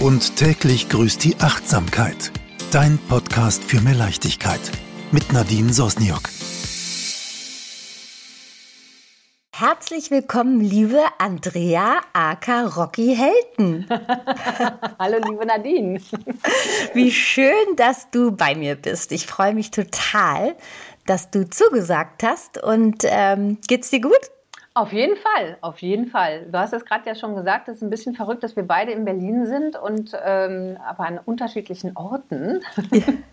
Und täglich grüßt die Achtsamkeit. Dein Podcast für mehr Leichtigkeit. Mit Nadine Sosniok. Herzlich willkommen, liebe Andrea aka Rocky Helten. Hallo, liebe Nadine. Wie schön, dass du bei mir bist. Ich freue mich total, dass du zugesagt hast. Und ähm, geht's dir gut? Auf jeden Fall, auf jeden Fall. Du hast es gerade ja schon gesagt, es ist ein bisschen verrückt, dass wir beide in Berlin sind und ähm, aber an unterschiedlichen Orten.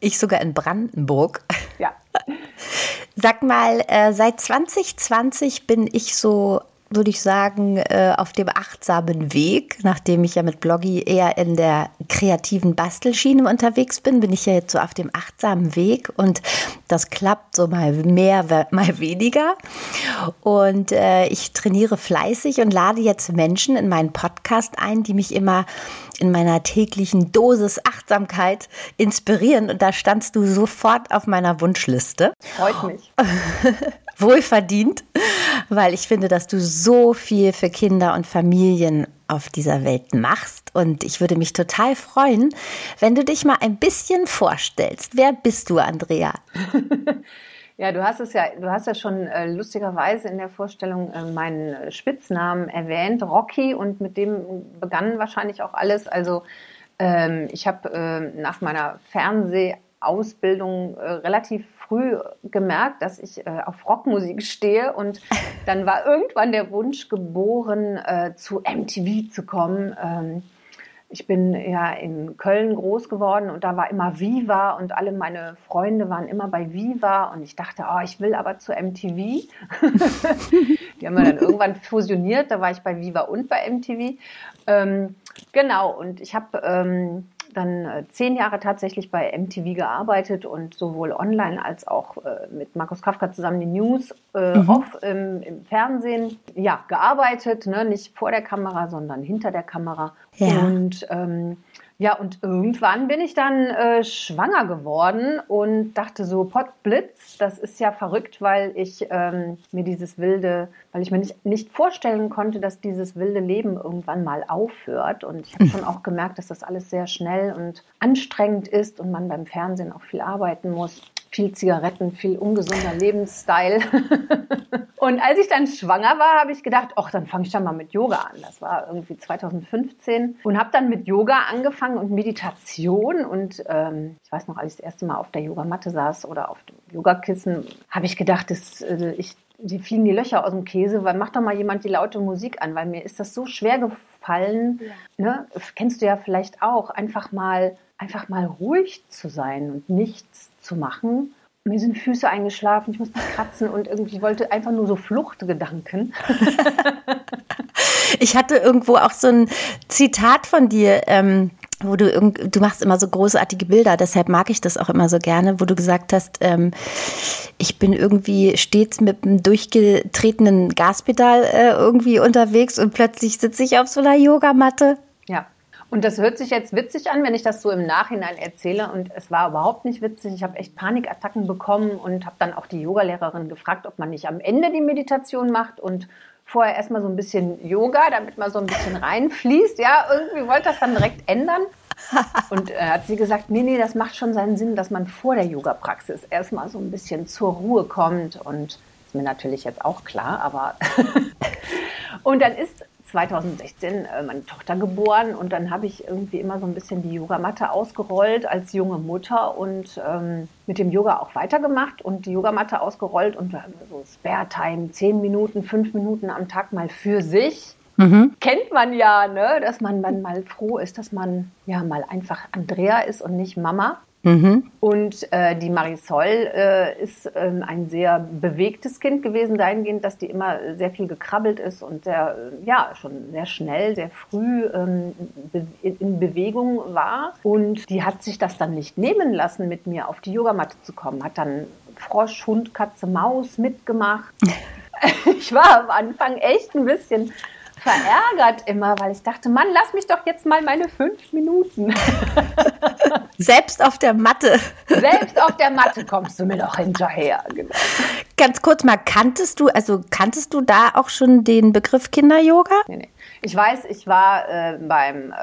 Ich sogar in Brandenburg. Ja. Sag mal, äh, seit 2020 bin ich so würde ich sagen, äh, auf dem achtsamen Weg. Nachdem ich ja mit Bloggy eher in der kreativen Bastelschiene unterwegs bin, bin ich ja jetzt so auf dem achtsamen Weg und das klappt so mal mehr, mal weniger. Und äh, ich trainiere fleißig und lade jetzt Menschen in meinen Podcast ein, die mich immer in meiner täglichen Dosis Achtsamkeit inspirieren. Und da standst du sofort auf meiner Wunschliste. Freut mich. Wohlverdient, weil ich finde, dass du so viel für Kinder und Familien auf dieser Welt machst. Und ich würde mich total freuen, wenn du dich mal ein bisschen vorstellst. Wer bist du, Andrea? Ja, du hast es ja, du hast ja schon äh, lustigerweise in der Vorstellung äh, meinen Spitznamen erwähnt, Rocky, und mit dem begann wahrscheinlich auch alles. Also ähm, ich habe äh, nach meiner Fernsehausbildung äh, relativ früh gemerkt, dass ich äh, auf Rockmusik stehe und dann war irgendwann der Wunsch geboren, äh, zu MTV zu kommen. Ähm, ich bin ja in Köln groß geworden und da war immer Viva und alle meine Freunde waren immer bei Viva und ich dachte, oh, ich will aber zu MTV. Die haben wir dann irgendwann fusioniert, da war ich bei Viva und bei MTV. Ähm, genau, und ich habe ähm, dann äh, zehn Jahre tatsächlich bei MTV gearbeitet und sowohl online als auch äh, mit Markus Kafka zusammen die News äh, mhm. off im, im, Fernsehen ja, gearbeitet, ne? nicht vor der Kamera, sondern hinter der Kamera. Ja. Und ähm, ja, und irgendwann bin ich dann äh, schwanger geworden und dachte so, Pottblitz, das ist ja verrückt, weil ich ähm, mir dieses wilde, weil ich mir nicht, nicht vorstellen konnte, dass dieses wilde Leben irgendwann mal aufhört. Und ich habe schon auch gemerkt, dass das alles sehr schnell und anstrengend ist und man beim Fernsehen auch viel arbeiten muss viel Zigaretten, viel ungesunder Lebensstil. und als ich dann schwanger war, habe ich gedacht, ach, dann fange ich dann mal mit Yoga an. Das war irgendwie 2015 und habe dann mit Yoga angefangen und Meditation. Und ähm, ich weiß noch, als ich das erste Mal auf der Yogamatte saß oder auf dem Yogakissen, habe ich gedacht, das, äh, ich, die fliegen die Löcher aus dem Käse, weil mach doch mal jemand die laute Musik an, weil mir ist das so schwer gefallen. Ja. Ne? Kennst du ja vielleicht auch, einfach mal einfach mal ruhig zu sein und nichts zu machen. Mir sind Füße eingeschlafen, ich musste kratzen und irgendwie wollte einfach nur so Fluchtgedanken. ich hatte irgendwo auch so ein Zitat von dir. Ähm wo du du machst immer so großartige Bilder, deshalb mag ich das auch immer so gerne, wo du gesagt hast, ähm, ich bin irgendwie stets mit einem durchgetretenen Gaspedal äh, irgendwie unterwegs und plötzlich sitze ich auf so einer Yogamatte. Und das hört sich jetzt witzig an, wenn ich das so im Nachhinein erzähle. Und es war überhaupt nicht witzig. Ich habe echt Panikattacken bekommen und habe dann auch die Yogalehrerin gefragt, ob man nicht am Ende die Meditation macht und vorher erstmal so ein bisschen Yoga, damit man so ein bisschen reinfließt. Ja, irgendwie wollte das dann direkt ändern. Und äh, hat sie gesagt, nee, nee, das macht schon seinen Sinn, dass man vor der Yoga-Praxis erstmal so ein bisschen zur Ruhe kommt. Und ist mir natürlich jetzt auch klar, aber und dann ist 2016 äh, meine Tochter geboren und dann habe ich irgendwie immer so ein bisschen die Yogamatte ausgerollt als junge Mutter und ähm, mit dem Yoga auch weitergemacht und die Yogamatte ausgerollt und so Spare Time, zehn Minuten, fünf Minuten am Tag mal für sich. Mhm. Kennt man ja, ne? dass man dann mal froh ist, dass man ja mal einfach Andrea ist und nicht Mama. Mhm. Und äh, die Marisol äh, ist ähm, ein sehr bewegtes Kind gewesen, dahingehend, dass die immer sehr viel gekrabbelt ist und sehr, äh, ja, schon sehr schnell, sehr früh ähm, in Bewegung war. Und die hat sich das dann nicht nehmen lassen, mit mir auf die Yogamatte zu kommen. Hat dann Frosch, Hund, Katze, Maus mitgemacht. ich war am Anfang echt ein bisschen verärgert immer, weil ich dachte, Mann, lass mich doch jetzt mal meine fünf Minuten. Selbst auf der Matte. Selbst auf der Matte kommst du mir doch hinterher. Genau. Ganz kurz mal, kanntest du, also kanntest du da auch schon den Begriff Kinder-Yoga? Nee, nee. Ich weiß, ich war äh, beim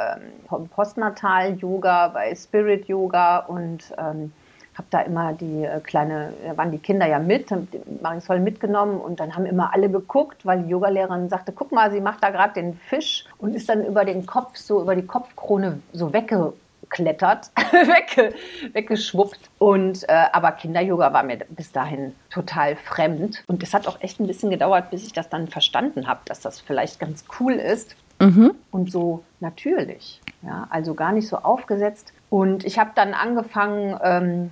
ähm, Postnatal-Yoga, bei Spirit-Yoga und ähm, habe da immer die äh, kleine, da waren die Kinder ja mit, Marisol mitgenommen und dann haben immer alle geguckt, weil die Yogalehrerin sagte, guck mal, sie macht da gerade den Fisch und ist dann über den Kopf, so über die Kopfkrone so weggeklettert, wegge, weggeschwuppt. Und äh, aber Kinder-Yoga war mir bis dahin total fremd. Und es hat auch echt ein bisschen gedauert, bis ich das dann verstanden habe, dass das vielleicht ganz cool ist mhm. und so natürlich. Ja, also gar nicht so aufgesetzt. Und ich habe dann angefangen, ähm,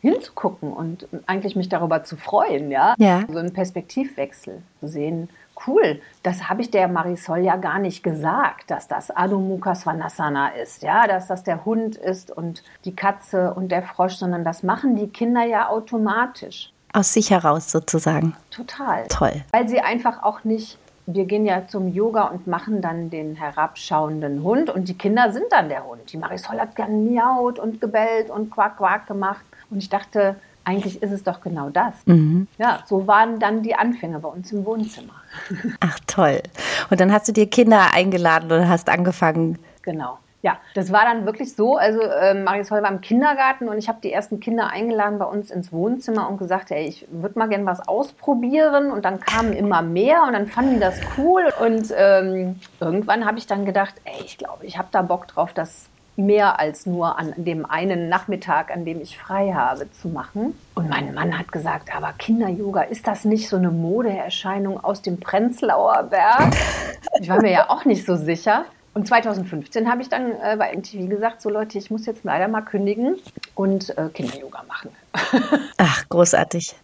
hinzugucken und eigentlich mich darüber zu freuen, ja. ja. So einen Perspektivwechsel zu sehen. Cool, das habe ich der Marisol ja gar nicht gesagt, dass das Adho Mukha Svanasana ist, ja, dass das der Hund ist und die Katze und der Frosch, sondern das machen die Kinder ja automatisch. Aus sich heraus sozusagen. Total. Toll. Weil sie einfach auch nicht wir gehen ja zum Yoga und machen dann den herabschauenden Hund und die Kinder sind dann der Hund. Die Marisol hat gern miaut und gebellt und quack quack gemacht und ich dachte, eigentlich ist es doch genau das. Mhm. Ja, so waren dann die Anfänge bei uns im Wohnzimmer. Ach toll. Und dann hast du dir Kinder eingeladen und hast angefangen. Genau. Ja, das war dann wirklich so. Also äh, Marisol war im Kindergarten und ich habe die ersten Kinder eingeladen bei uns ins Wohnzimmer und gesagt, ey, ich würde mal gerne was ausprobieren. Und dann kamen immer mehr und dann fanden die das cool. Und ähm, irgendwann habe ich dann gedacht, ey, ich glaube, ich habe da Bock drauf, das mehr als nur an dem einen Nachmittag, an dem ich frei habe, zu machen. Und mein Mann hat gesagt, aber Kinder-Yoga, ist das nicht so eine Modeerscheinung aus dem Prenzlauer Berg? Ich war mir ja auch nicht so sicher. Und 2015 habe ich dann äh, bei MTV gesagt, so Leute, ich muss jetzt leider mal kündigen und äh, Kinder-Yoga machen. Ach, großartig.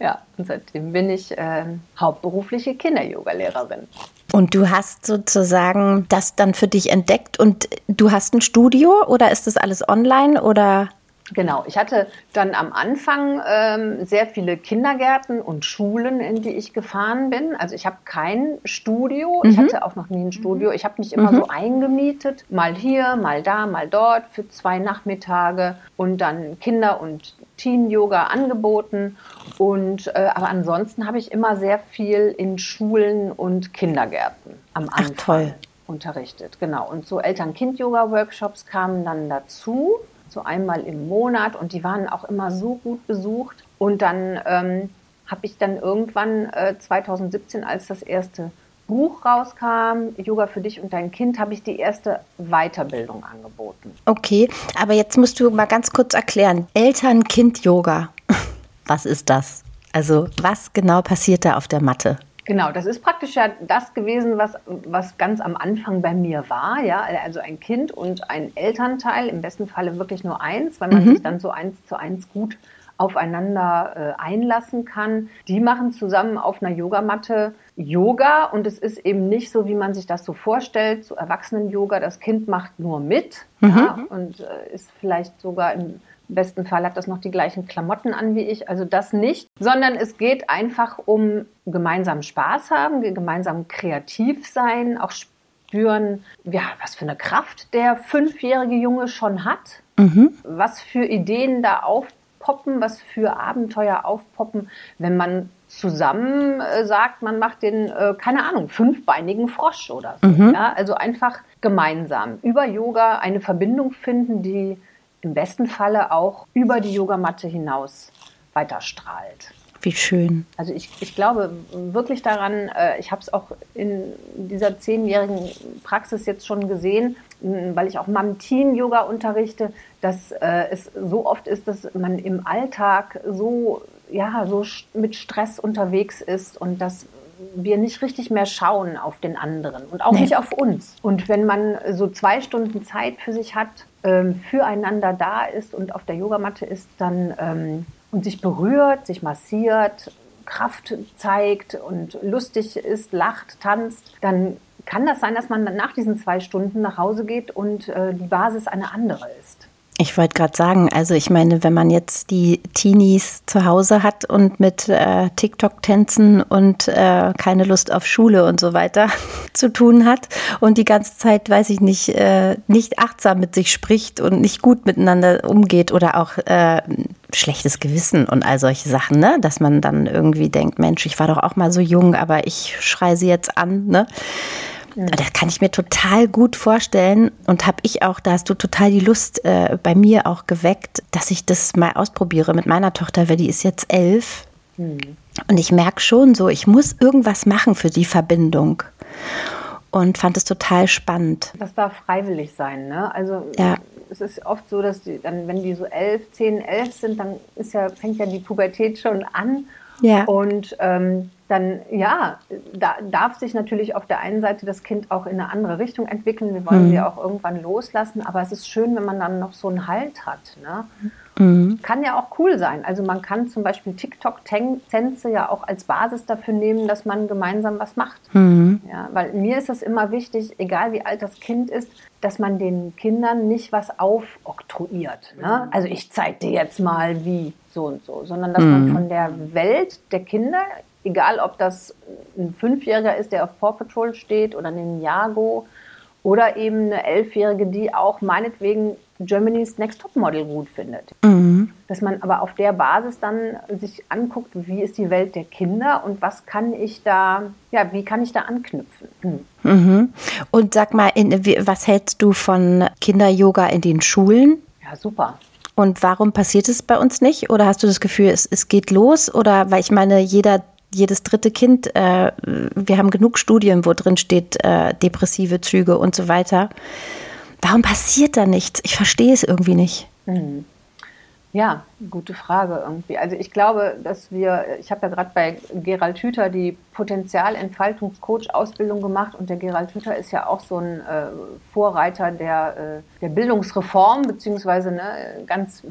Ja, und seitdem bin ich äh, hauptberufliche Kinder-Yoga-Lehrerin. Und du hast sozusagen das dann für dich entdeckt und du hast ein Studio oder ist das alles online oder? Genau, ich hatte dann am Anfang ähm, sehr viele Kindergärten und Schulen, in die ich gefahren bin. Also ich habe kein Studio, mhm. ich hatte auch noch nie ein Studio. Ich habe mich immer mhm. so eingemietet, mal hier, mal da, mal dort für zwei Nachmittage und dann Kinder- und Teen-Yoga angeboten. Und äh, aber ansonsten habe ich immer sehr viel in Schulen und Kindergärten am Anfang Ach, toll. unterrichtet. Genau. Und so Eltern-Kind-Yoga-Workshops kamen dann dazu so einmal im Monat und die waren auch immer so gut besucht. Und dann ähm, habe ich dann irgendwann äh, 2017, als das erste Buch rauskam, Yoga für dich und dein Kind, habe ich die erste Weiterbildung angeboten. Okay, aber jetzt musst du mal ganz kurz erklären. Eltern-Kind-Yoga, was ist das? Also was genau passiert da auf der Matte? Genau, das ist praktisch ja das gewesen, was, was ganz am Anfang bei mir war. Ja? Also ein Kind und ein Elternteil, im besten Falle wirklich nur eins, weil man mhm. sich dann so eins zu eins gut aufeinander äh, einlassen kann. Die machen zusammen auf einer Yogamatte Yoga und es ist eben nicht so, wie man sich das so vorstellt, so Erwachsenen-Yoga. Das Kind macht nur mit mhm. ja, und äh, ist vielleicht sogar im im besten Fall hat das noch die gleichen Klamotten an wie ich. Also das nicht, sondern es geht einfach um gemeinsam Spaß haben, gemeinsam kreativ sein, auch spüren, ja, was für eine Kraft der fünfjährige Junge schon hat, mhm. was für Ideen da aufpoppen, was für Abenteuer aufpoppen, wenn man zusammen äh, sagt, man macht den, äh, keine Ahnung, fünfbeinigen Frosch oder so. Mhm. Ja? Also einfach gemeinsam über Yoga eine Verbindung finden, die im besten Falle auch über die Yogamatte hinaus weiterstrahlt. Wie schön. Also ich, ich glaube wirklich daran, äh, ich habe es auch in dieser zehnjährigen Praxis jetzt schon gesehen, weil ich auch Mom-Teen-Yoga unterrichte, dass äh, es so oft ist, dass man im Alltag so, ja, so mit Stress unterwegs ist und dass wir nicht richtig mehr schauen auf den anderen und auch nee. nicht auf uns. Und wenn man so zwei Stunden Zeit für sich hat, ähm, füreinander da ist und auf der Yogamatte ist, dann ähm, und sich berührt, sich massiert, Kraft zeigt und lustig ist, lacht, tanzt, dann kann das sein, dass man nach diesen zwei Stunden nach Hause geht und äh, die Basis eine andere ist. Ich wollte gerade sagen, also ich meine, wenn man jetzt die Teenies zu Hause hat und mit äh, TikTok-Tänzen und äh, keine Lust auf Schule und so weiter zu tun hat und die ganze Zeit, weiß ich nicht, äh, nicht achtsam mit sich spricht und nicht gut miteinander umgeht oder auch äh, schlechtes Gewissen und all solche Sachen, ne? Dass man dann irgendwie denkt, Mensch, ich war doch auch mal so jung, aber ich schreie sie jetzt an, ne? Das kann ich mir total gut vorstellen und habe ich auch, da hast du total die Lust äh, bei mir auch geweckt, dass ich das mal ausprobiere mit meiner Tochter, weil die ist jetzt elf. Mhm. Und ich merke schon so, ich muss irgendwas machen für die Verbindung und fand es total spannend. Das darf freiwillig sein, ne? Also ja. es ist oft so, dass die dann, wenn die so elf, zehn, elf sind, dann ist ja, fängt ja die Pubertät schon an. Ja. Und ähm, dann ja, da darf sich natürlich auf der einen Seite das Kind auch in eine andere Richtung entwickeln. Wir wollen mhm. sie auch irgendwann loslassen, aber es ist schön, wenn man dann noch so einen Halt hat. Ne? Mhm. Kann ja auch cool sein. Also man kann zum Beispiel TikTok-Tänze ja auch als Basis dafür nehmen, dass man gemeinsam was macht. Mhm. Ja, weil mir ist es immer wichtig, egal wie alt das Kind ist, dass man den Kindern nicht was aufoktroyiert. Ne? Also ich zeige dir jetzt mal wie so und so, sondern dass man mhm. von der Welt der Kinder egal ob das ein Fünfjähriger ist, der auf Paw Patrol steht oder ein Jago oder eben eine Elfjährige, die auch meinetwegen Germany's Next Top Model gut findet. Mhm. Dass man aber auf der Basis dann sich anguckt, wie ist die Welt der Kinder und was kann ich da, ja, wie kann ich da anknüpfen? Mhm. Mhm. Und sag mal, in, was hältst du von Kinder-Yoga in den Schulen? Ja, super. Und warum passiert es bei uns nicht? Oder hast du das Gefühl, es, es geht los? Oder weil ich meine, jeder jedes dritte Kind, äh, wir haben genug Studien, wo drin steht, äh, depressive Züge und so weiter. Warum passiert da nichts? Ich verstehe es irgendwie nicht. Mhm. Ja, gute Frage irgendwie. Also ich glaube, dass wir, ich habe ja gerade bei Gerald Hüther die Potenzialentfaltungscoach-Ausbildung gemacht und der Gerald Hüther ist ja auch so ein äh, Vorreiter der, äh, der Bildungsreform, beziehungsweise ne, ganz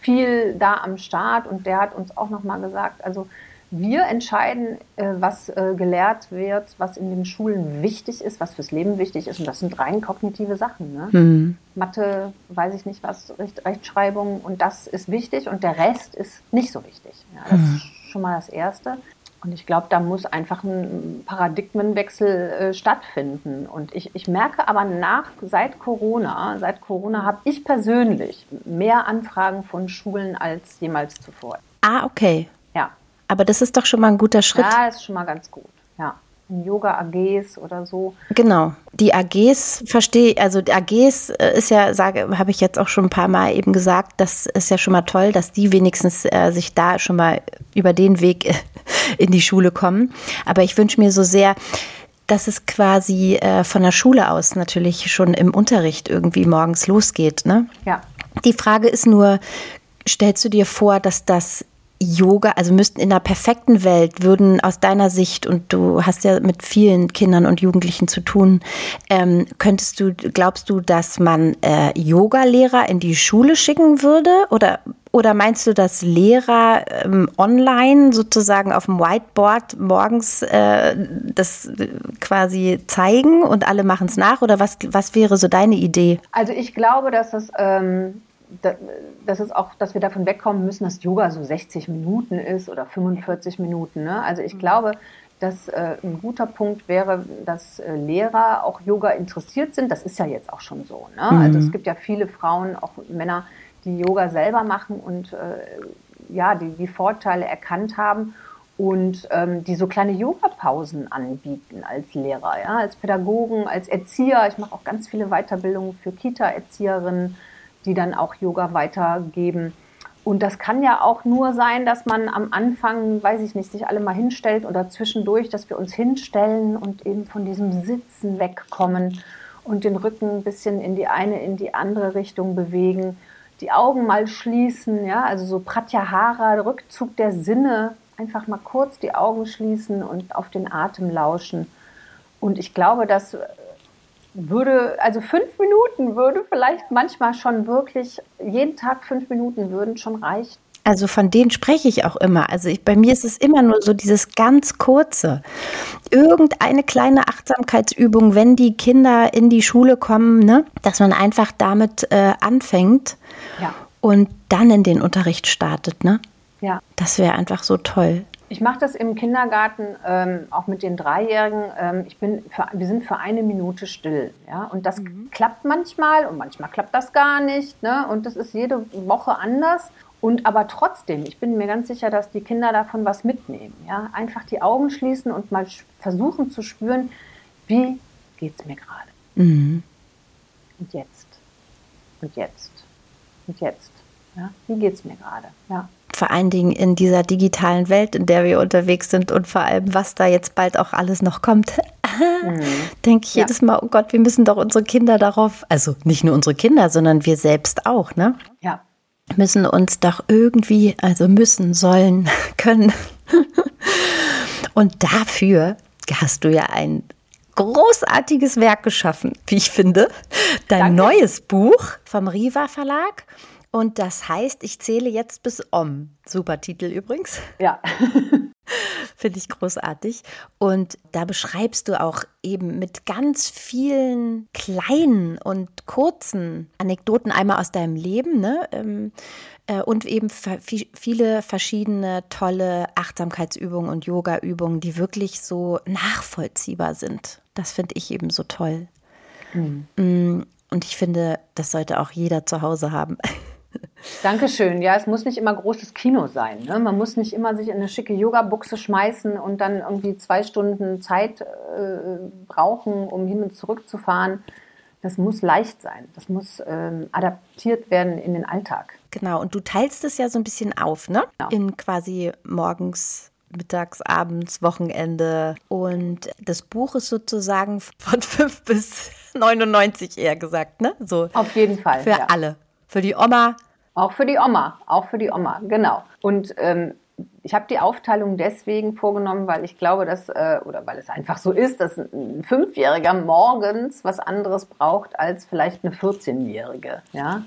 viel da am Start und der hat uns auch nochmal gesagt, also wir entscheiden, äh, was äh, gelehrt wird, was in den Schulen wichtig ist, was fürs Leben wichtig ist. Und das sind rein kognitive Sachen. Ne? Mhm. Mathe, weiß ich nicht was, Recht, Rechtschreibung und das ist wichtig und der Rest ist nicht so wichtig. Ja, das mhm. ist schon mal das Erste. Und ich glaube, da muss einfach ein Paradigmenwechsel äh, stattfinden. Und ich, ich merke aber nach, seit Corona, seit Corona habe ich persönlich mehr Anfragen von Schulen als jemals zuvor. Ah, okay. Aber das ist doch schon mal ein guter Schritt. Ja, ist schon mal ganz gut. Ja. In Yoga-AGs oder so. Genau. Die AGs verstehe, also die AGs äh, ist ja, sage, habe ich jetzt auch schon ein paar Mal eben gesagt, das ist ja schon mal toll, dass die wenigstens äh, sich da schon mal über den Weg in die Schule kommen. Aber ich wünsche mir so sehr, dass es quasi äh, von der Schule aus natürlich schon im Unterricht irgendwie morgens losgeht. Ne? Ja. Die Frage ist nur, stellst du dir vor, dass das Yoga, also müssten in einer perfekten Welt, würden aus deiner Sicht, und du hast ja mit vielen Kindern und Jugendlichen zu tun, ähm, könntest du, glaubst du, dass man äh, Yoga-Lehrer in die Schule schicken würde? Oder, oder meinst du, dass Lehrer ähm, online sozusagen auf dem Whiteboard morgens äh, das quasi zeigen und alle machen es nach? Oder was, was wäre so deine Idee? Also ich glaube, dass das ähm, das ist auch, dass wir davon wegkommen müssen, dass Yoga so 60 Minuten ist oder 45 Minuten. Ne? Also ich mhm. glaube, dass äh, ein guter Punkt wäre, dass äh, Lehrer auch Yoga interessiert sind. Das ist ja jetzt auch schon so. Ne? Mhm. Also es gibt ja viele Frauen, auch Männer, die Yoga selber machen und äh, ja, die die Vorteile erkannt haben und ähm, die so kleine Yoga-Pausen anbieten als Lehrer, ja, als Pädagogen, als Erzieher. Ich mache auch ganz viele Weiterbildungen für Kita-Erzieherinnen die dann auch Yoga weitergeben. Und das kann ja auch nur sein, dass man am Anfang, weiß ich nicht, sich alle mal hinstellt oder zwischendurch, dass wir uns hinstellen und eben von diesem Sitzen wegkommen und den Rücken ein bisschen in die eine, in die andere Richtung bewegen, die Augen mal schließen, ja, also so Pratyahara, Rückzug der Sinne, einfach mal kurz die Augen schließen und auf den Atem lauschen. Und ich glaube, dass würde, also fünf Minuten würde vielleicht manchmal schon wirklich, jeden Tag fünf Minuten würden schon reichen. Also von denen spreche ich auch immer. Also ich, bei mir ist es immer nur so dieses ganz kurze. Irgendeine kleine Achtsamkeitsübung, wenn die Kinder in die Schule kommen, ne, dass man einfach damit äh, anfängt ja. und dann in den Unterricht startet. Ne? Ja. Das wäre einfach so toll. Ich mache das im Kindergarten ähm, auch mit den Dreijährigen. Ähm, ich bin für, wir sind für eine Minute still. Ja? Und das mhm. klappt manchmal und manchmal klappt das gar nicht. Ne? Und das ist jede Woche anders. Und aber trotzdem, ich bin mir ganz sicher, dass die Kinder davon was mitnehmen. Ja? Einfach die Augen schließen und mal versuchen zu spüren, wie geht es mir gerade? Mhm. Und jetzt? Und jetzt? Und jetzt? Ja, wie geht es mir gerade? Ja. Vor allen Dingen in dieser digitalen Welt, in der wir unterwegs sind und vor allem, was da jetzt bald auch alles noch kommt. Mhm. Denke ich ja. jedes Mal, oh Gott, wir müssen doch unsere Kinder darauf, also nicht nur unsere Kinder, sondern wir selbst auch, ne? Ja. Müssen uns doch irgendwie, also müssen, sollen, können. und dafür hast du ja ein großartiges Werk geschaffen, wie ich finde. Dein Danke. neues Buch vom Riva Verlag. Und das heißt, ich zähle jetzt bis Om. Super Titel übrigens. Ja. Finde ich großartig. Und da beschreibst du auch eben mit ganz vielen kleinen und kurzen Anekdoten einmal aus deinem Leben, ne? Ähm, äh, und eben viele verschiedene tolle Achtsamkeitsübungen und Yogaübungen, die wirklich so nachvollziehbar sind. Das finde ich eben so toll. Mhm. Und ich finde, das sollte auch jeder zu Hause haben. Dankeschön. Ja, es muss nicht immer großes Kino sein. Ne? Man muss nicht immer sich in eine schicke Yoga-Buchse schmeißen und dann irgendwie zwei Stunden Zeit äh, brauchen, um hin und zurück zu fahren. Das muss leicht sein. Das muss ähm, adaptiert werden in den Alltag. Genau. Und du teilst es ja so ein bisschen auf, ne? Genau. In quasi morgens mittags, abends, Wochenende. Und das Buch ist sozusagen von 5 bis 99 eher gesagt, ne? So. Auf jeden Fall. Für ja. alle. Für die Oma. Auch für die Oma. Auch für die Oma, genau. Und ähm, ich habe die Aufteilung deswegen vorgenommen, weil ich glaube, dass, äh, oder weil es einfach so ist, dass ein Fünfjähriger morgens was anderes braucht als vielleicht eine 14-Jährige. Ja?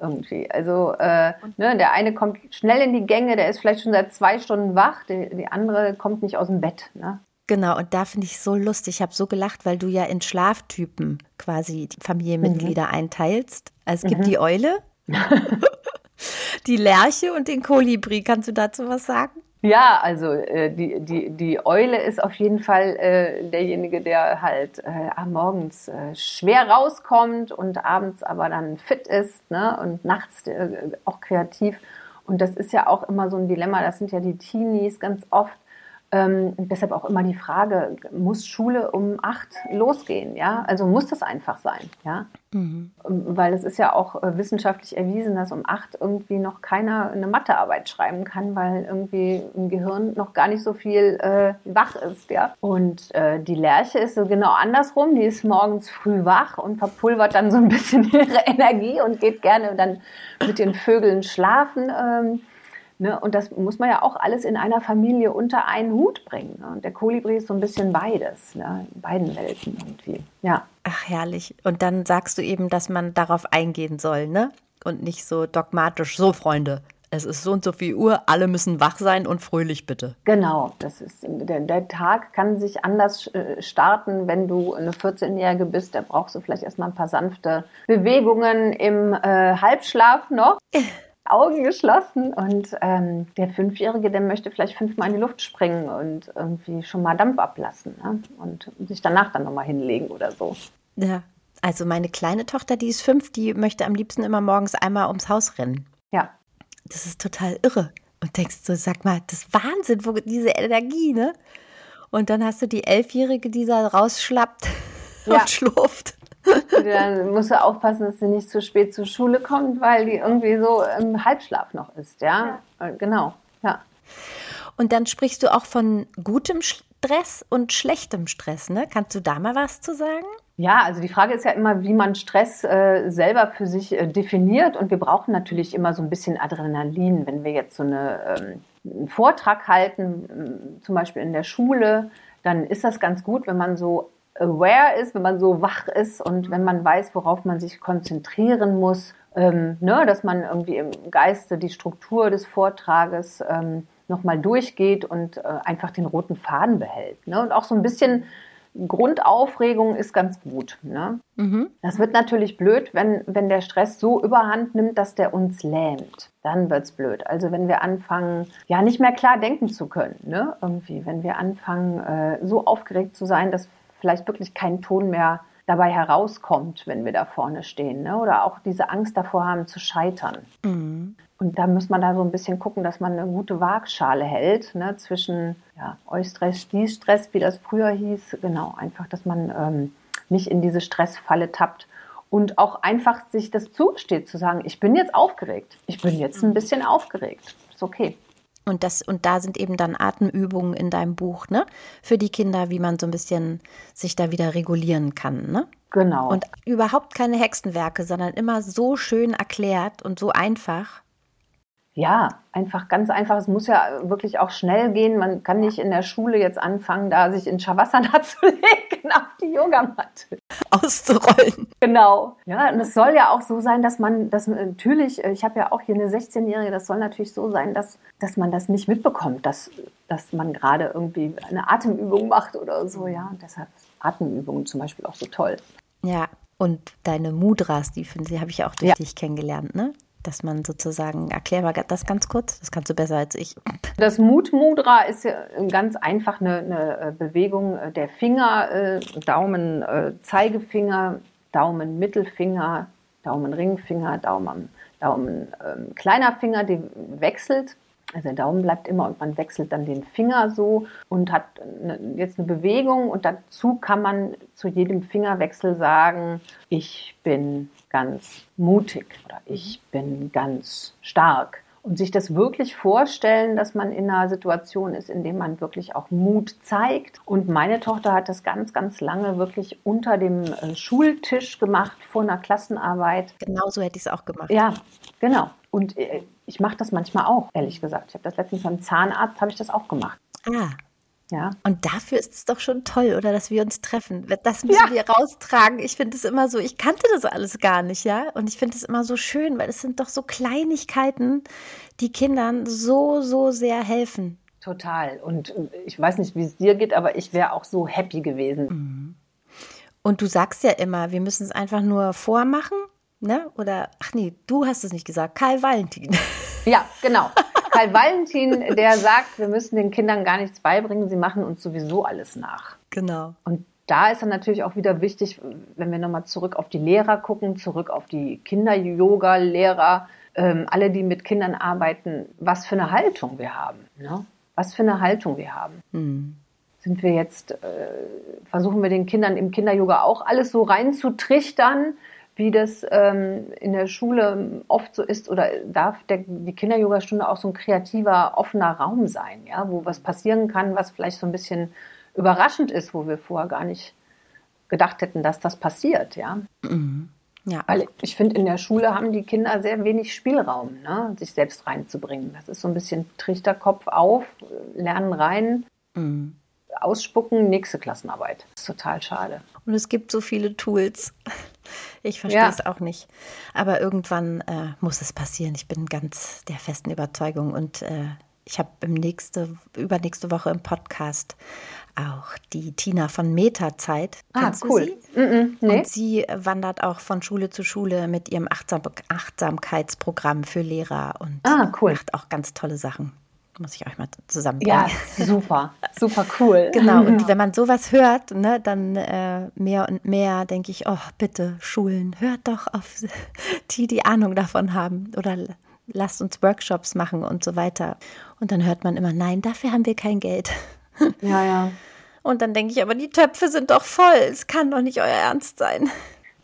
irgendwie. Also äh, ne, der eine kommt schnell in die Gänge, der ist vielleicht schon seit zwei Stunden wach, die, die andere kommt nicht aus dem Bett. Ne? Genau, und da finde ich so lustig. Ich habe so gelacht, weil du ja in Schlaftypen quasi die Familienmitglieder mhm. einteilst. Also es gibt mhm. die Eule, die Lerche und den Kolibri. Kannst du dazu was sagen? Ja, also äh, die, die, die Eule ist auf jeden Fall äh, derjenige, der halt äh, morgens äh, schwer rauskommt und abends aber dann fit ist ne? und nachts äh, auch kreativ. Und das ist ja auch immer so ein Dilemma, das sind ja die Teenies ganz oft, ähm, deshalb auch immer die Frage, muss Schule um acht losgehen? Ja, also muss das einfach sein? Ja, mhm. weil es ist ja auch äh, wissenschaftlich erwiesen, dass um acht irgendwie noch keiner eine Mathearbeit schreiben kann, weil irgendwie im Gehirn noch gar nicht so viel äh, wach ist. Ja, und äh, die Lerche ist so genau andersrum. Die ist morgens früh wach und verpulvert dann so ein bisschen ihre Energie und geht gerne dann mit den Vögeln schlafen. Ähm, Ne? Und das muss man ja auch alles in einer Familie unter einen Hut bringen. Ne? Und der Kolibri ist so ein bisschen beides, ne? in beiden Welten irgendwie. Ja. Ach, herrlich. Und dann sagst du eben, dass man darauf eingehen soll, ne? Und nicht so dogmatisch, so Freunde, es ist so und so viel Uhr, alle müssen wach sein und fröhlich bitte. Genau, das ist der, der Tag kann sich anders äh, starten, wenn du eine 14-Jährige bist. Da brauchst du vielleicht erstmal ein paar sanfte Bewegungen im äh, Halbschlaf noch. Augen geschlossen und ähm, der Fünfjährige, der möchte vielleicht fünfmal in die Luft springen und irgendwie schon mal Dampf ablassen ne? und sich danach dann nochmal hinlegen oder so. Ja, also meine kleine Tochter, die ist fünf, die möchte am liebsten immer morgens einmal ums Haus rennen. Ja. Das ist total irre. Und denkst du, sag mal, das ist Wahnsinn, wo diese Energie, ne? Und dann hast du die Elfjährige, die da rausschlappt ja. und schlurft. Dann musst du aufpassen, dass sie nicht zu spät zur Schule kommt, weil die irgendwie so im Halbschlaf noch ist, ja? ja. Genau, ja. Und dann sprichst du auch von gutem Stress und schlechtem Stress, ne? Kannst du da mal was zu sagen? Ja, also die Frage ist ja immer, wie man Stress äh, selber für sich äh, definiert. Und wir brauchen natürlich immer so ein bisschen Adrenalin, wenn wir jetzt so eine, ähm, einen Vortrag halten, zum Beispiel in der Schule, dann ist das ganz gut, wenn man so aware ist, wenn man so wach ist und wenn man weiß, worauf man sich konzentrieren muss, ähm, ne, dass man irgendwie im Geiste die Struktur des Vortrages ähm, nochmal durchgeht und äh, einfach den roten Faden behält. Ne? Und auch so ein bisschen Grundaufregung ist ganz gut. Ne? Mhm. Das wird natürlich blöd, wenn, wenn der Stress so überhand nimmt, dass der uns lähmt. Dann wird es blöd. Also wenn wir anfangen, ja nicht mehr klar denken zu können. Ne? Irgendwie, wenn wir anfangen, äh, so aufgeregt zu sein, dass vielleicht wirklich kein Ton mehr dabei herauskommt, wenn wir da vorne stehen. Ne? Oder auch diese Angst davor haben zu scheitern. Mhm. Und da muss man da so ein bisschen gucken, dass man eine gute Waagschale hält ne? zwischen ja, Eustress, Distress, wie das früher hieß. Genau, einfach, dass man ähm, nicht in diese Stressfalle tappt und auch einfach sich das zugesteht, zu sagen, ich bin jetzt aufgeregt, ich bin jetzt ein bisschen aufgeregt, ist okay. Und das, und da sind eben dann Atemübungen in deinem Buch, ne? Für die Kinder, wie man so ein bisschen sich da wieder regulieren kann, ne? Genau. Und überhaupt keine Hexenwerke, sondern immer so schön erklärt und so einfach. Ja, einfach ganz einfach. Es muss ja wirklich auch schnell gehen. Man kann nicht in der Schule jetzt anfangen, da sich in Shavasana zu legen auf die Yogamatte. Auszurollen. Genau. Ja, und es soll ja auch so sein, dass man, dass natürlich, ich habe ja auch hier eine 16-Jährige, das soll natürlich so sein, dass, dass man das nicht mitbekommt, dass, dass man gerade irgendwie eine Atemübung macht oder so, ja. Und deshalb Atemübungen zum Beispiel auch so toll. Ja, und deine Mudras, die finde ich, habe ich ja auch durch ja. dich kennengelernt, ne? Dass man sozusagen, erklär mal das ganz kurz, das kannst du besser als ich. Das Mutmudra ist ja ganz einfach eine, eine äh, Bewegung der Finger, äh, Daumen, äh, Zeigefinger, Daumen, Mittelfinger, Daumen, Ringfinger, Daumen, Daumen, ähm, kleiner Finger, die wechselt also der Daumen bleibt immer und man wechselt dann den Finger so und hat jetzt eine Bewegung und dazu kann man zu jedem Fingerwechsel sagen, ich bin ganz mutig oder ich mhm. bin ganz stark. Und sich das wirklich vorstellen, dass man in einer Situation ist, in der man wirklich auch Mut zeigt. Und meine Tochter hat das ganz, ganz lange wirklich unter dem äh, Schultisch gemacht vor einer Klassenarbeit. Genau so hätte ich es auch gemacht. Ja, genau. Und äh, ich mache das manchmal auch, ehrlich gesagt. Ich habe das letztens beim Zahnarzt, habe ich das auch gemacht. Ah. Ja. Und dafür ist es doch schon toll, oder dass wir uns treffen. Das müssen ja. wir raustragen. Ich finde es immer so, ich kannte das alles gar nicht, ja. Und ich finde es immer so schön, weil es sind doch so Kleinigkeiten, die Kindern so, so sehr helfen. Total. Und ich weiß nicht, wie es dir geht, aber ich wäre auch so happy gewesen. Mhm. Und du sagst ja immer, wir müssen es einfach nur vormachen ne? Oder, ach nee, du hast es nicht gesagt, Karl Valentin. Ja, genau. Karl Valentin, der sagt, wir müssen den Kindern gar nichts beibringen, sie machen uns sowieso alles nach. Genau. Und da ist dann natürlich auch wieder wichtig, wenn wir nochmal zurück auf die Lehrer gucken, zurück auf die Kinder-Yoga-Lehrer, ähm, alle, die mit Kindern arbeiten, was für eine Haltung wir haben. Ne? Was für eine Haltung wir haben. Mhm. Sind wir jetzt, äh, versuchen wir den Kindern im Kinder-Yoga auch alles so reinzutrichtern, wie das ähm, in der Schule oft so ist, oder darf der, die Kinder-Yoga-Stunde auch so ein kreativer, offener Raum sein, ja, wo was passieren kann, was vielleicht so ein bisschen überraschend ist, wo wir vorher gar nicht gedacht hätten, dass das passiert, ja. Mhm. Ja. Weil ich finde, in der Schule haben die Kinder sehr wenig Spielraum, ne, sich selbst reinzubringen. Das ist so ein bisschen Trichterkopf auf, lernen rein. Mhm ausspucken, nächste Klassenarbeit. Das ist total schade. Und es gibt so viele Tools. Ich verstehe ja. es auch nicht. Aber irgendwann äh, muss es passieren. Ich bin ganz der festen Überzeugung. Und äh, ich habe nächste, übernächste Woche im Podcast auch die Tina von Metazeit. Ah, cool. Sie? Mm -mm, nee. Und sie wandert auch von Schule zu Schule mit ihrem Achtsam Achtsamkeitsprogramm für Lehrer und ah, cool. macht auch ganz tolle Sachen muss ich euch mal zusammenbringen. Ja, super, super cool. Genau, und wenn man sowas hört, ne, dann äh, mehr und mehr denke ich, oh, bitte, Schulen, hört doch auf die, die Ahnung davon haben oder lasst uns Workshops machen und so weiter. Und dann hört man immer, nein, dafür haben wir kein Geld. Ja, ja. Und dann denke ich, aber die Töpfe sind doch voll, es kann doch nicht euer Ernst sein.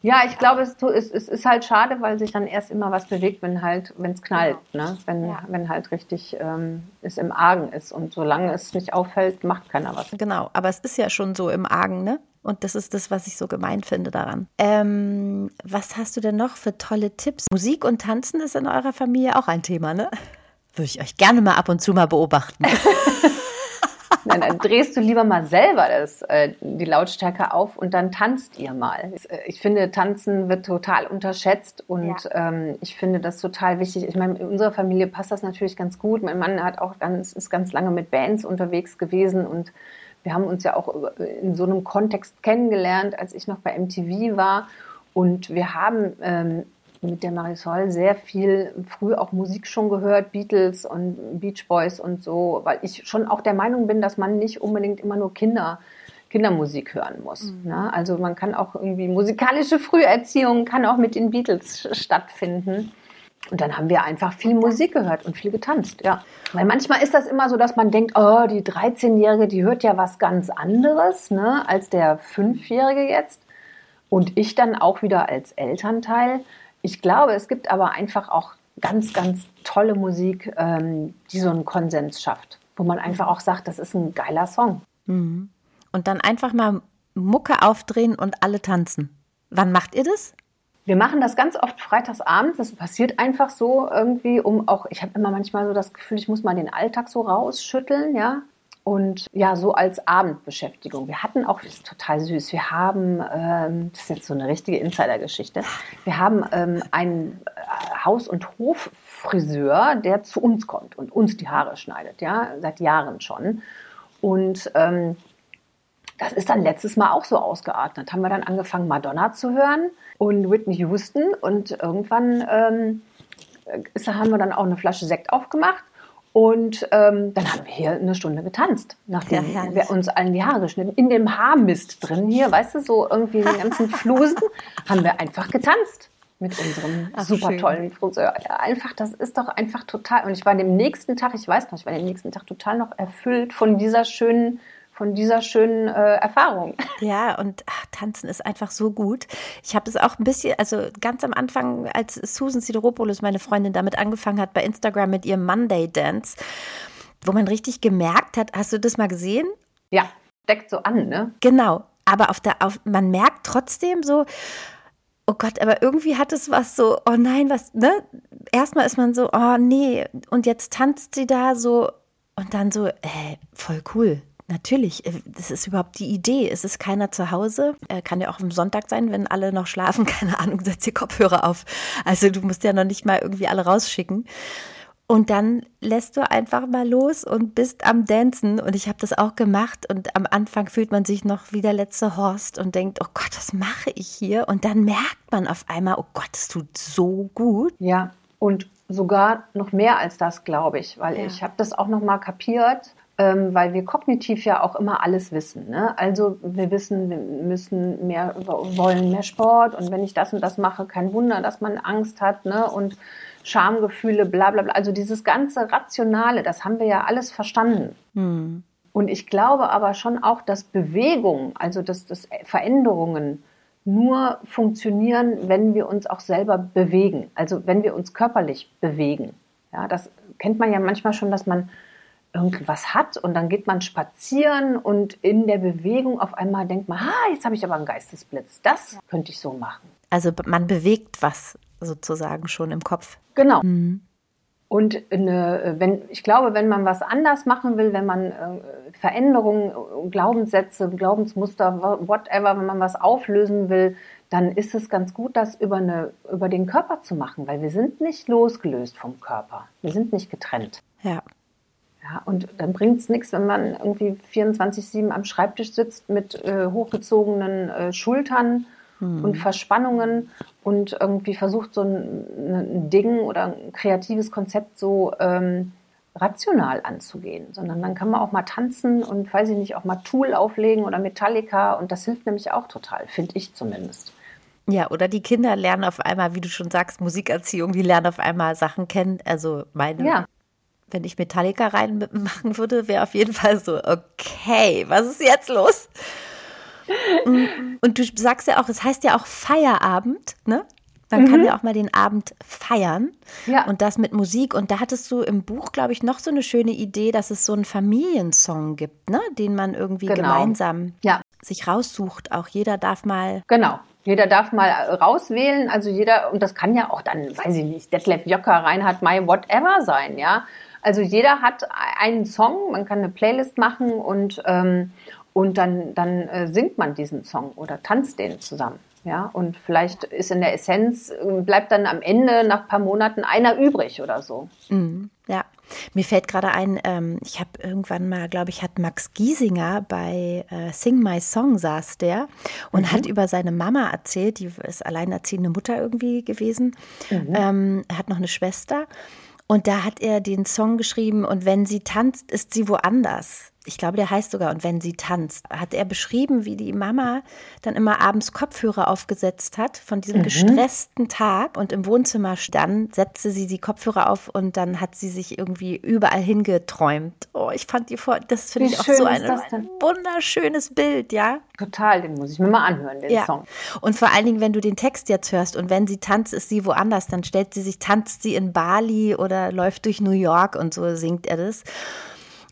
Ja, ich glaube, es, es, es, ist halt schade, weil sich dann erst immer was bewegt, wenn halt, wenn es knallt, genau. ne? wenn, ja. wenn halt richtig ähm, es im Argen ist. Und solange es nicht auffällt, macht keiner was. Genau, aber es ist ja schon so im Argen, ne? Und das ist das, was ich so gemein finde daran. Ähm, was hast du denn noch für tolle Tipps? Musik und Tanzen ist in eurer Familie auch ein Thema, ne? Würde ich euch gerne mal ab und zu mal beobachten. Nein, dann drehst du lieber mal selber das, äh, die Lautstärke auf und dann tanzt ihr mal. Äh, ich finde, Tanzen wird total unterschätzt und ja. ähm, ich finde das total wichtig. Ich meine, in unserer Familie passt das natürlich ganz gut. Mein Mann hat auch ganz, ist ganz lange mit Bands unterwegs gewesen und wir haben uns ja auch in so einem Kontext kennengelernt, als ich noch bei MTV war. Und wir haben ähm, mit der Marisol sehr viel früh auch Musik schon gehört, Beatles und Beach Boys und so, weil ich schon auch der Meinung bin, dass man nicht unbedingt immer nur Kinder Kindermusik hören muss. Mhm. Ne? Also man kann auch irgendwie musikalische Früherziehung kann auch mit den Beatles stattfinden. Und dann haben wir einfach viel Musik gehört und viel getanzt, ja. Weil manchmal ist das immer so, dass man denkt, oh, die 13-Jährige, die hört ja was ganz anderes, ne, als der 5-Jährige jetzt. Und ich dann auch wieder als Elternteil. Ich glaube, es gibt aber einfach auch ganz, ganz tolle Musik, ähm, die so einen Konsens schafft, wo man einfach auch sagt, das ist ein geiler Song. Mhm. Und dann einfach mal Mucke aufdrehen und alle tanzen. Wann macht ihr das? Wir machen das ganz oft freitagsabends. Das passiert einfach so irgendwie, um auch, ich habe immer manchmal so das Gefühl, ich muss mal den Alltag so rausschütteln, ja. Und ja, so als Abendbeschäftigung. Wir hatten auch, das ist total süß, wir haben, ähm, das ist jetzt so eine richtige Insidergeschichte, wir haben ähm, einen äh, Haus- und Hoffriseur, der zu uns kommt und uns die Haare schneidet, ja, seit Jahren schon. Und ähm, das ist dann letztes Mal auch so ausgeatmet. Haben wir dann angefangen, Madonna zu hören und Whitney Houston und irgendwann ähm, ist, haben wir dann auch eine Flasche Sekt aufgemacht und ähm, dann haben wir hier eine Stunde getanzt, nachdem ja, wir uns allen die Haare geschnitten. In dem Haarmist drin hier, weißt du, so irgendwie den ganzen Flusen, haben wir einfach getanzt mit unserem Ach, super schön. tollen Friseur. Ja, einfach, das ist doch einfach total. Und ich war dem nächsten Tag, ich weiß noch, ich war dem nächsten Tag total noch erfüllt von dieser schönen von dieser schönen äh, Erfahrung. Ja, und ach, tanzen ist einfach so gut. Ich habe es auch ein bisschen, also ganz am Anfang, als Susan Sideropoulos, meine Freundin, damit angefangen hat bei Instagram mit ihrem Monday Dance, wo man richtig gemerkt hat, hast du das mal gesehen? Ja, deckt so an, ne? Genau. Aber auf der, auf, man merkt trotzdem so, oh Gott, aber irgendwie hat es was so, oh nein, was, ne? Erstmal ist man so, oh nee, und jetzt tanzt sie da so und dann so, äh, voll cool. Natürlich, äh, das ist überhaupt die Idee. Es ist keiner zu Hause. Kann ja auch am Sonntag sein, wenn alle noch schlafen. Keine Ahnung, setz die Kopfhörer auf. Also du musst ja noch nicht mal irgendwie alle rausschicken. Und dann lässt du einfach mal los und bist am Dancen. Und ich habe das auch gemacht. Und am Anfang fühlt man sich noch wie der letzte Horst und denkt, oh Gott, was mache ich hier? Und dann merkt man auf einmal, oh Gott, es tut so gut. Ja, und sogar noch mehr als das, glaube ich, weil ja. ich habe das auch noch mal kapiert ähm, weil wir kognitiv ja auch immer alles wissen. Ne? Also wir wissen, wir müssen mehr, wollen mehr Sport und wenn ich das und das mache, kein Wunder, dass man Angst hat ne? und Schamgefühle, bla bla bla. Also dieses ganze Rationale, das haben wir ja alles verstanden. Hm. Und ich glaube aber schon auch, dass Bewegung, also dass, dass Veränderungen nur funktionieren, wenn wir uns auch selber bewegen. Also wenn wir uns körperlich bewegen. Ja, das kennt man ja manchmal schon, dass man irgendwas hat und dann geht man spazieren und in der Bewegung auf einmal denkt man, ah, jetzt habe ich aber einen Geistesblitz. Das könnte ich so machen. Also man bewegt was sozusagen schon im Kopf. Genau. Mhm. Und eine, wenn, ich glaube, wenn man was anders machen will, wenn man äh, Veränderungen, Glaubenssätze, Glaubensmuster, whatever, wenn man was auflösen will, dann ist es ganz gut, das über, eine, über den Körper zu machen, weil wir sind nicht losgelöst vom Körper. Wir sind nicht getrennt. Ja. Ja, und dann bringt es nichts, wenn man irgendwie 24-7 am Schreibtisch sitzt mit äh, hochgezogenen äh, Schultern hm. und Verspannungen und irgendwie versucht, so ein, ein, Ding oder ein kreatives Konzept so ähm, rational anzugehen, sondern dann kann man auch mal tanzen und, weiß ich nicht, auch mal Tool auflegen oder Metallica und das hilft nämlich auch total, finde ich zumindest. Ja, oder die Kinder lernen auf einmal, wie du schon sagst, Musikerziehung, die lernen auf einmal Sachen kennen. Also meine ja wenn ich Metallica reinmachen würde, wäre auf jeden Fall so, okay, was ist jetzt los? Und du sagst ja auch, es heißt ja auch Feierabend, ne? Man mhm. kann ja auch mal den Abend feiern. Ja. Und das mit Musik. Und da hattest du im Buch, glaube ich, noch so eine schöne Idee, dass es so einen Familiensong gibt, ne? Den man irgendwie genau. gemeinsam ja. sich raussucht. Auch jeder darf mal. Genau. Jeder darf mal rauswählen, also jeder, und das kann ja auch dann, weiß ich nicht, Detlef Jocker, Reinhard May, whatever sein, ja. Also jeder hat einen Song, man kann eine Playlist machen und, ähm, und dann, dann äh, singt man diesen Song oder tanzt den zusammen. Ja, und vielleicht ist in der Essenz, äh, bleibt dann am Ende nach ein paar Monaten einer übrig oder so. Mhm, ja, mir fällt gerade ein, ähm, ich habe irgendwann mal, glaube ich, hat Max Giesinger bei äh, Sing My Song saß der und mhm. hat über seine Mama erzählt, die ist alleinerziehende Mutter irgendwie gewesen, mhm. ähm, hat noch eine Schwester und da hat er den Song geschrieben und wenn sie tanzt, ist sie woanders. Ich glaube, der heißt sogar, und wenn sie tanzt, hat er beschrieben, wie die Mama dann immer abends Kopfhörer aufgesetzt hat von diesem mhm. gestressten Tag und im Wohnzimmer dann setzte sie die Kopfhörer auf und dann hat sie sich irgendwie überall hingeträumt. Oh, ich fand die vor, das finde ich auch so ein, ein wunderschönes Bild, ja. Total, den muss ich mir mal anhören, den ja. Song. Und vor allen Dingen, wenn du den Text jetzt hörst und wenn sie tanzt, ist sie woanders, dann stellt sie sich, tanzt sie in Bali oder läuft durch New York und so singt er das.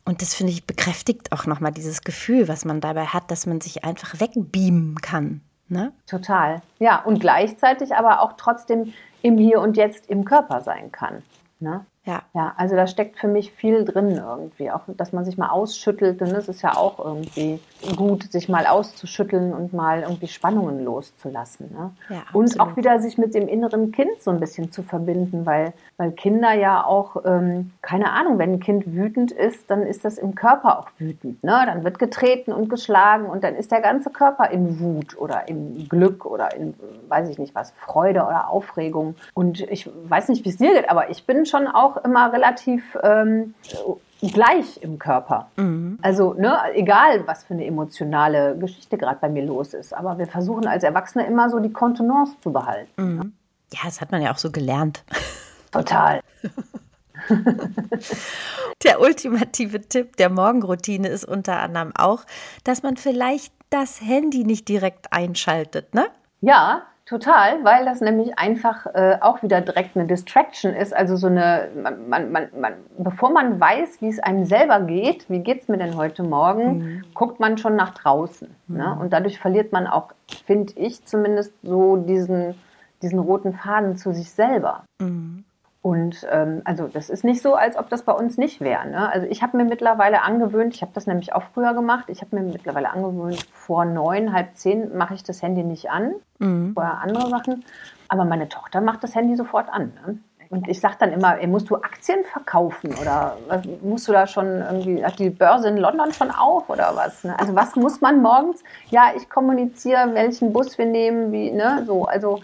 Und das finde ich bekräftigt auch nochmal dieses Gefühl, was man dabei hat, dass man sich einfach wegbeamen kann. Ne? Total. Ja, und gleichzeitig aber auch trotzdem im Hier und Jetzt im Körper sein kann. Ne? Ja. Ja, also da steckt für mich viel drin irgendwie. Auch, dass man sich mal ausschüttelt. Und das ist ja auch irgendwie gut, sich mal auszuschütteln und mal irgendwie Spannungen loszulassen. Ne? Ja, und auch wieder sich mit dem inneren Kind so ein bisschen zu verbinden, weil, weil Kinder ja auch, ähm, keine Ahnung, wenn ein Kind wütend ist, dann ist das im Körper auch wütend. Ne? Dann wird getreten und geschlagen und dann ist der ganze Körper in Wut oder in Glück oder in, weiß ich nicht was, Freude oder Aufregung. Und ich weiß nicht, wie es dir geht, aber ich bin schon auch auch immer relativ ähm, gleich im Körper. Mhm. Also ne, egal, was für eine emotionale Geschichte gerade bei mir los ist. Aber wir versuchen als Erwachsene immer so die Kontenance zu behalten. Mhm. Ja, das hat man ja auch so gelernt. Total. der ultimative Tipp der Morgenroutine ist unter anderem auch, dass man vielleicht das Handy nicht direkt einschaltet, ne? Ja, Total, weil das nämlich einfach äh, auch wieder direkt eine Distraction ist. Also so eine, man, man, man, man bevor man weiß, wie es einem selber geht, wie geht es mir denn heute Morgen, mhm. guckt man schon nach draußen. Ne? Mhm. Ne? Und dadurch verliert man auch, finde ich zumindest, so diesen, diesen roten Faden zu sich selber. Mhm. Und ähm, also das ist nicht so, als ob das bei uns nicht wäre. Ne? Also ich habe mir mittlerweile angewöhnt, ich habe das nämlich auch früher gemacht, ich habe mir mittlerweile angewöhnt, vor neun, halb zehn mache ich das Handy nicht an, mhm. vorher andere Sachen. Aber meine Tochter macht das Handy sofort an. Ne? Und ich sage dann immer, ey, musst du Aktien verkaufen oder musst du da schon irgendwie, hat die Börse in London schon auf oder was? Ne? Also was muss man morgens? Ja, ich kommuniziere, welchen Bus wir nehmen, wie, ne, so, also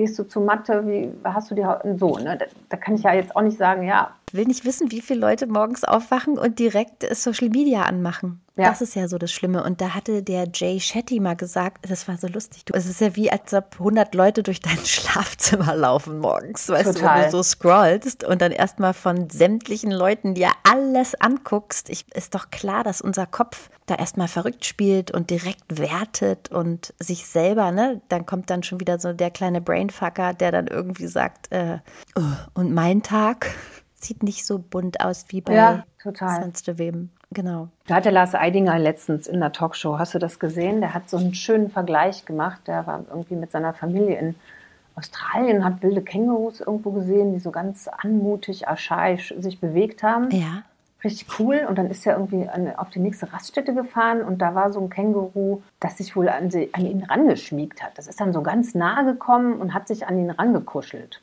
gehst du zu Mathe, wie hast du die so, ne? Da, da, kann ich ja jetzt auch nicht sagen, ja. Ich will nicht wissen, wie viele Leute morgens aufwachen und direkt Social Media anmachen. Ja. Das ist ja so das Schlimme. Und da hatte der Jay Shetty mal gesagt, das war so lustig. es ist ja wie, als ob 100 Leute durch dein Schlafzimmer laufen morgens, weißt Total. du, wenn du so scrollst und dann erstmal von sämtlichen Leuten dir alles anguckst. Ich, ist doch klar, dass unser Kopf da erstmal verrückt spielt und direkt wertet und sich selber, ne? Dann kommt dann schon wieder so der kleine Brainfucker, der dann irgendwie sagt, äh, oh, und mein Tag sieht nicht so bunt aus wie bei ja, total. sonst wem. Genau. Da hatte Lars Eidinger letztens in der Talkshow, hast du das gesehen? Der hat so einen schönen Vergleich gemacht. Der war irgendwie mit seiner Familie in Australien, hat wilde Kängurus irgendwo gesehen, die so ganz anmutig, archaisch sich bewegt haben. Ja. Richtig cool. Und dann ist er irgendwie an, auf die nächste Raststätte gefahren und da war so ein Känguru, das sich wohl an, sie, an ihn rangeschmiegt hat. Das ist dann so ganz nah gekommen und hat sich an ihn rangekuschelt.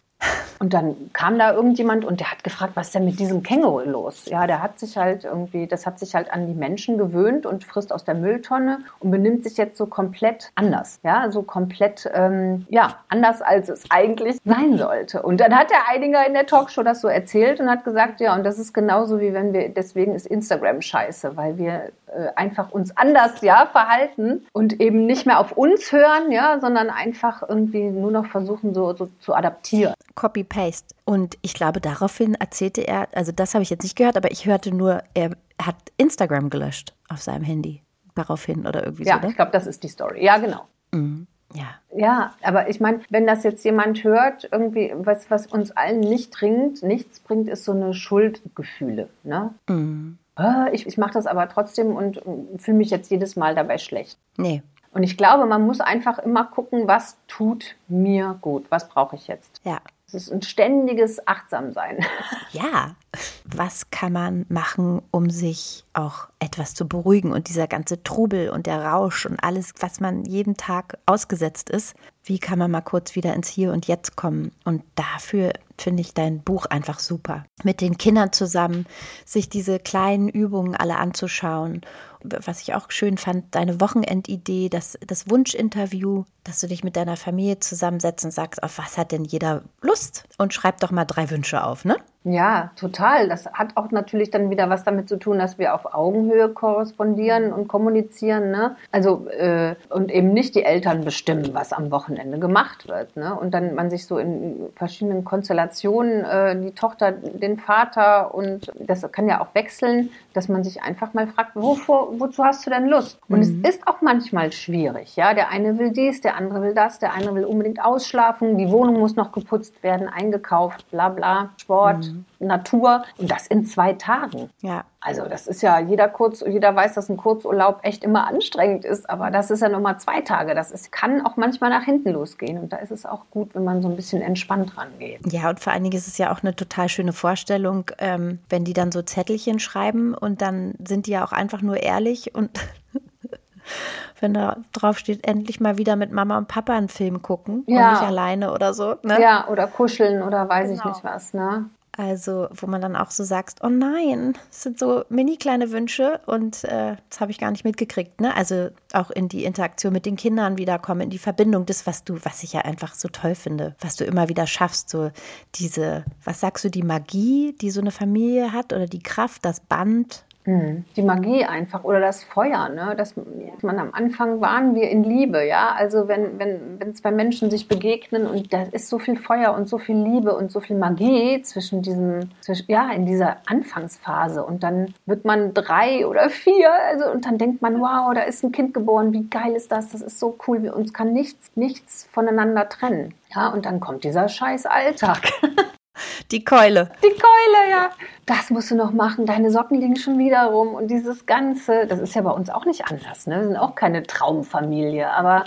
Und dann kam da irgendjemand und der hat gefragt, was ist denn mit diesem Känguru los? Ja, der hat sich halt irgendwie, das hat sich halt an die Menschen gewöhnt und frisst aus der Mülltonne und benimmt sich jetzt so komplett anders. Ja, so komplett, ähm, ja, anders als es eigentlich sein sollte. Und dann hat der Eidinger in der Talkshow das so erzählt und hat gesagt, ja, und das ist genauso wie wenn wir, deswegen ist Instagram scheiße, weil wir einfach uns anders, ja, verhalten und eben nicht mehr auf uns hören, ja, sondern einfach irgendwie nur noch versuchen, so, so zu adaptieren. Copy-Paste. Und ich glaube, daraufhin erzählte er, also das habe ich jetzt nicht gehört, aber ich hörte nur, er hat Instagram gelöscht auf seinem Handy. Daraufhin oder irgendwie ja, so. Ja, ich glaube, das ist die Story. Ja, genau. Mhm. Ja. Ja, aber ich meine, wenn das jetzt jemand hört, irgendwie, was, was uns allen nicht bringt, nichts bringt, ist so eine Schuldgefühle. Ne? Mhm. Ah, ich, ich mache das aber trotzdem und fühle mich jetzt jedes Mal dabei schlecht. Nee. Und ich glaube, man muss einfach immer gucken, was tut mir gut, was brauche ich jetzt. Ja. Es ist ein ständiges Achtsamsein. Ja. Was kann man machen, um sich auch etwas zu beruhigen und dieser ganze Trubel und der Rausch und alles, was man jeden Tag ausgesetzt ist, wie kann man mal kurz wieder ins Hier und Jetzt kommen? Und dafür finde ich dein Buch einfach super. Mit den Kindern zusammen, sich diese kleinen Übungen alle anzuschauen. Was ich auch schön fand, deine Wochenendidee, das, das Wunschinterview, dass du dich mit deiner Familie zusammensetzt und sagst, auf was hat denn jeder Lust? Und schreib doch mal drei Wünsche auf, ne? Ja, total. Das hat auch natürlich dann wieder was damit zu tun, dass wir auf Augenhöhe korrespondieren und kommunizieren. Ne? Also äh, und eben nicht die Eltern bestimmen, was am Wochenende gemacht wird. Ne? Und dann man sich so in verschiedenen Konstellationen, äh, die Tochter, den Vater und das kann ja auch wechseln, dass man sich einfach mal fragt, wovor, wozu hast du denn Lust? Und mhm. es ist auch manchmal schwierig. Ja, der eine will dies, der andere will das, der andere will unbedingt ausschlafen, die Wohnung muss noch geputzt werden, eingekauft, bla bla, Sport. Mhm. Natur und das in zwei Tagen. Ja. Also das ist ja jeder kurz, jeder weiß, dass ein Kurzurlaub echt immer anstrengend ist, aber das ist ja nochmal zwei Tage. Das ist, kann auch manchmal nach hinten losgehen und da ist es auch gut, wenn man so ein bisschen entspannt rangeht. Ja, und vor allen Dingen ist es ja auch eine total schöne Vorstellung, ähm, wenn die dann so Zettelchen schreiben und dann sind die ja auch einfach nur ehrlich und wenn da drauf steht, endlich mal wieder mit Mama und Papa einen Film gucken ja. und nicht alleine oder so. Ne? Ja, oder kuscheln oder weiß genau. ich nicht was. Ne? Also, wo man dann auch so sagt, oh nein, das sind so mini kleine Wünsche und äh, das habe ich gar nicht mitgekriegt. Ne? Also auch in die Interaktion mit den Kindern wiederkommen, in die Verbindung, das, was du, was ich ja einfach so toll finde, was du immer wieder schaffst, so diese, was sagst du, die Magie, die so eine Familie hat oder die Kraft, das Band, hm. Die Magie einfach oder das Feuer, ne? Dass man am Anfang waren wir in Liebe, ja. Also wenn, wenn, wenn zwei Menschen sich begegnen und da ist so viel Feuer und so viel Liebe und so viel Magie zwischen diesem, zwischen, ja, in dieser Anfangsphase und dann wird man drei oder vier, also und dann denkt man, wow, da ist ein Kind geboren, wie geil ist das? Das ist so cool, wir uns kann nichts, nichts voneinander trennen. Ja, und dann kommt dieser scheiß Alltag. Die Keule. Die Keule, ja. Das musst du noch machen. Deine Socken liegen schon wieder rum. Und dieses Ganze, das ist ja bei uns auch nicht anders. Ne? Wir sind auch keine Traumfamilie. Aber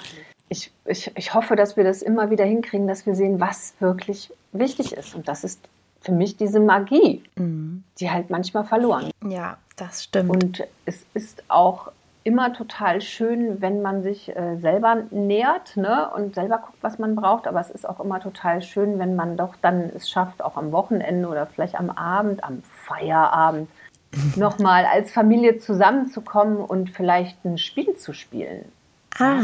ich, ich, ich hoffe, dass wir das immer wieder hinkriegen, dass wir sehen, was wirklich wichtig ist. Und das ist für mich diese Magie, mhm. die halt manchmal verloren. Ja, das stimmt. Und es ist auch immer total schön, wenn man sich äh, selber nähert ne, und selber guckt, was man braucht. Aber es ist auch immer total schön, wenn man doch dann es schafft, auch am Wochenende oder vielleicht am Abend, am Feierabend, nochmal als Familie zusammenzukommen und vielleicht ein Spiel zu spielen. Ah.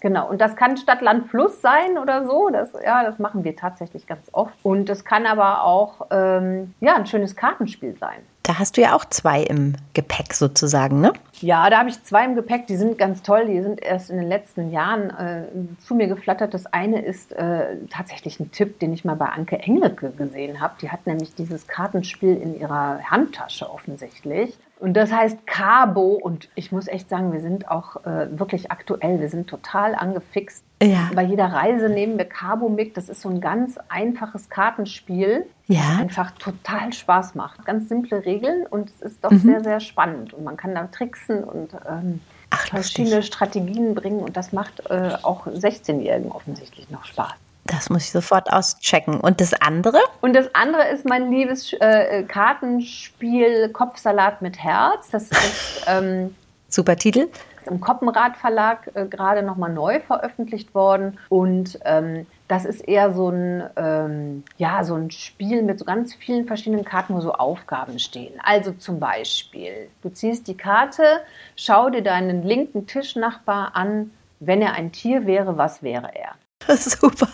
Genau, und das kann Stadt, Land, Fluss sein oder so. Das, ja, das machen wir tatsächlich ganz oft. Und es kann aber auch ähm, ja, ein schönes Kartenspiel sein. Da hast du ja auch zwei im Gepäck sozusagen, ne? Ja, da habe ich zwei im Gepäck, die sind ganz toll, die sind erst in den letzten Jahren äh, zu mir geflattert. Das eine ist äh, tatsächlich ein Tipp, den ich mal bei Anke Engelke gesehen habe. Die hat nämlich dieses Kartenspiel in ihrer Handtasche offensichtlich. Und das heißt Cabo und ich muss echt sagen, wir sind auch äh, wirklich aktuell, wir sind total angefixt. Ja. Bei jeder Reise nehmen wir Cabo mit. Das ist so ein ganz einfaches Kartenspiel, ja. das einfach total Spaß macht. Ganz simple Regeln und es ist doch mhm. sehr, sehr spannend. Und man kann da tricksen und ähm, Ach, verschiedene Strategien bringen und das macht äh, auch 16-Jährigen offensichtlich noch Spaß. Das muss ich sofort auschecken. Und das andere? Und das andere ist mein liebes äh, Kartenspiel Kopfsalat mit Herz. Das ist ähm, super Titel. Im Koppenrad Verlag äh, gerade nochmal neu veröffentlicht worden. Und ähm, das ist eher so ein, ähm, ja, so ein Spiel mit so ganz vielen verschiedenen Karten, wo so Aufgaben stehen. Also zum Beispiel, du ziehst die Karte, schau dir deinen linken Tischnachbar an. Wenn er ein Tier wäre, was wäre er? Super.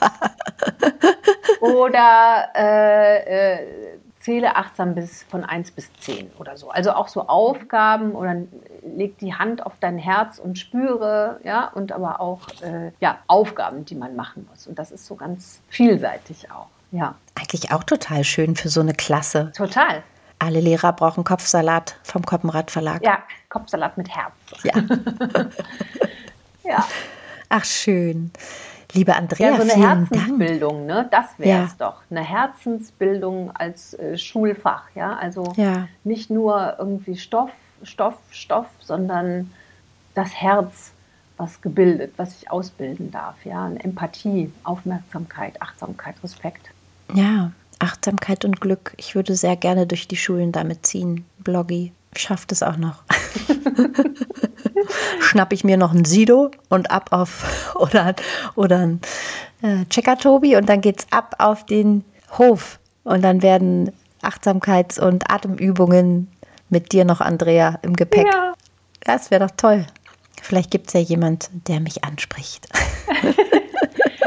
oder äh, äh, zähle achtsam bis von 1 bis 10 oder so. Also auch so Aufgaben oder leg die Hand auf dein Herz und spüre, ja, und aber auch äh, ja, Aufgaben, die man machen muss. Und das ist so ganz vielseitig auch. Ja. Eigentlich auch total schön für so eine Klasse. Total. Alle Lehrer brauchen Kopfsalat vom Koppenrad Verlag. Ja, Kopfsalat mit Herz. Ja. ja. Ach, schön. Liebe Andrea, ja, so eine Herzensbildung, ne? Das wäre es ja. doch. Eine Herzensbildung als äh, Schulfach, ja. Also ja. nicht nur irgendwie Stoff, Stoff, Stoff, sondern das Herz, was gebildet, was ich ausbilden darf, ja. Eine Empathie, Aufmerksamkeit, Achtsamkeit, Respekt. Ja, Achtsamkeit und Glück. Ich würde sehr gerne durch die Schulen damit ziehen. Bloggy schafft es auch noch. Schnapp ich mir noch ein Sido und ab auf oder, oder ein äh, Checker Tobi und dann geht's ab auf den Hof und dann werden Achtsamkeits- und Atemübungen mit dir noch, Andrea, im Gepäck. Ja. Das wäre doch toll. Vielleicht gibt es ja jemand, der mich anspricht.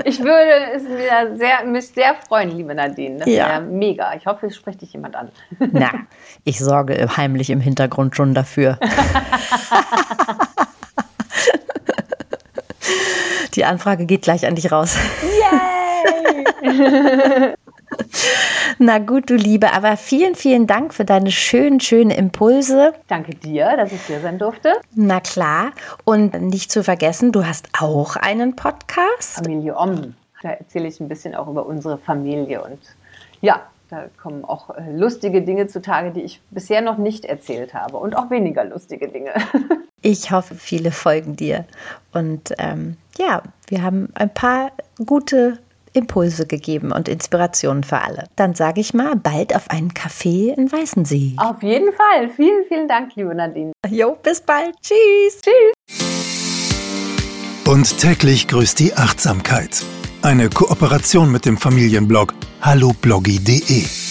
Ich würde es mir sehr, mich sehr freuen, liebe Nadine. Das Ja. wäre mega. Ich hoffe, es spricht dich jemand an. Na, ich sorge heimlich im Hintergrund schon dafür. Die Anfrage geht gleich an dich raus. Yay! Na gut, du Liebe, aber vielen, vielen Dank für deine schönen, schönen Impulse. Danke dir, dass ich hier sein durfte. Na klar. Und nicht zu vergessen, du hast auch einen Podcast. Familie Om. Da erzähle ich ein bisschen auch über unsere Familie und ja, da kommen auch äh, lustige Dinge zutage, die ich bisher noch nicht erzählt habe und auch weniger lustige Dinge. Ich hoffe, viele folgen dir. Und ähm, ja, wir haben ein paar gute Impulse gegeben und Inspirationen für alle. Dann sage ich mal, bald auf einen Kaffee in Weißensee. Auf jeden Fall. Vielen, vielen Dank, liebe Nadine. Jo, bis bald. Tschüss. Und täglich grüßt die Achtsamkeit. Eine Kooperation mit dem Familienblog hallobloggy.de.